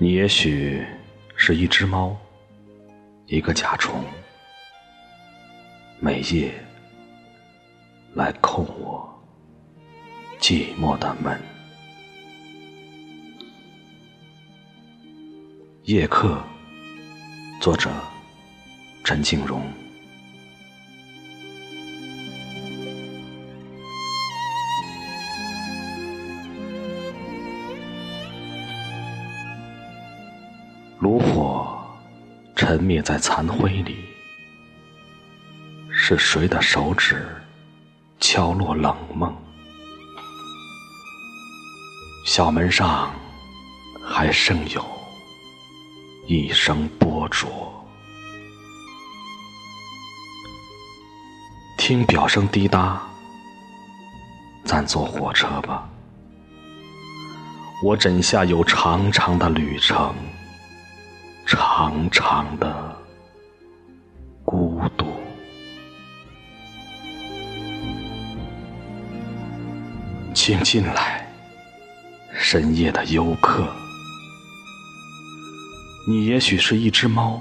你也许是一只猫，一个甲虫，每夜来叩我寂寞的门。夜客，作者陈静荣。沉灭在残灰里，是谁的手指敲落冷梦？小门上还剩有一声波浊，听表声滴答，暂坐火车吧。我枕下有长长的旅程。长长的孤独，请进来，深夜的游客。你也许是一只猫，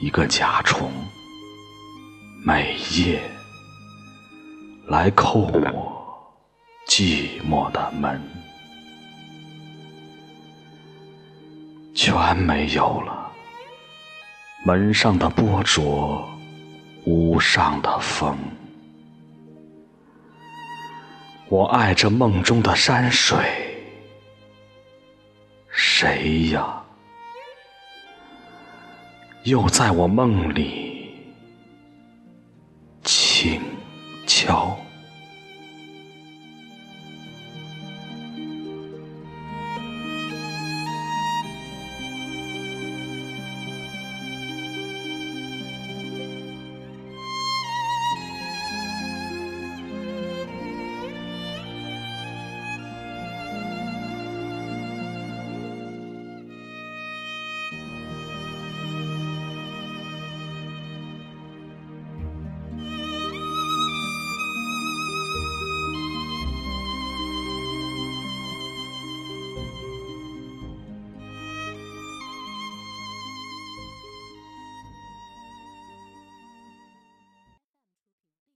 一个甲虫，每夜来叩我寂寞的门。全没有了，门上的波浊，屋上的风。我爱这梦中的山水，谁呀？又在我梦里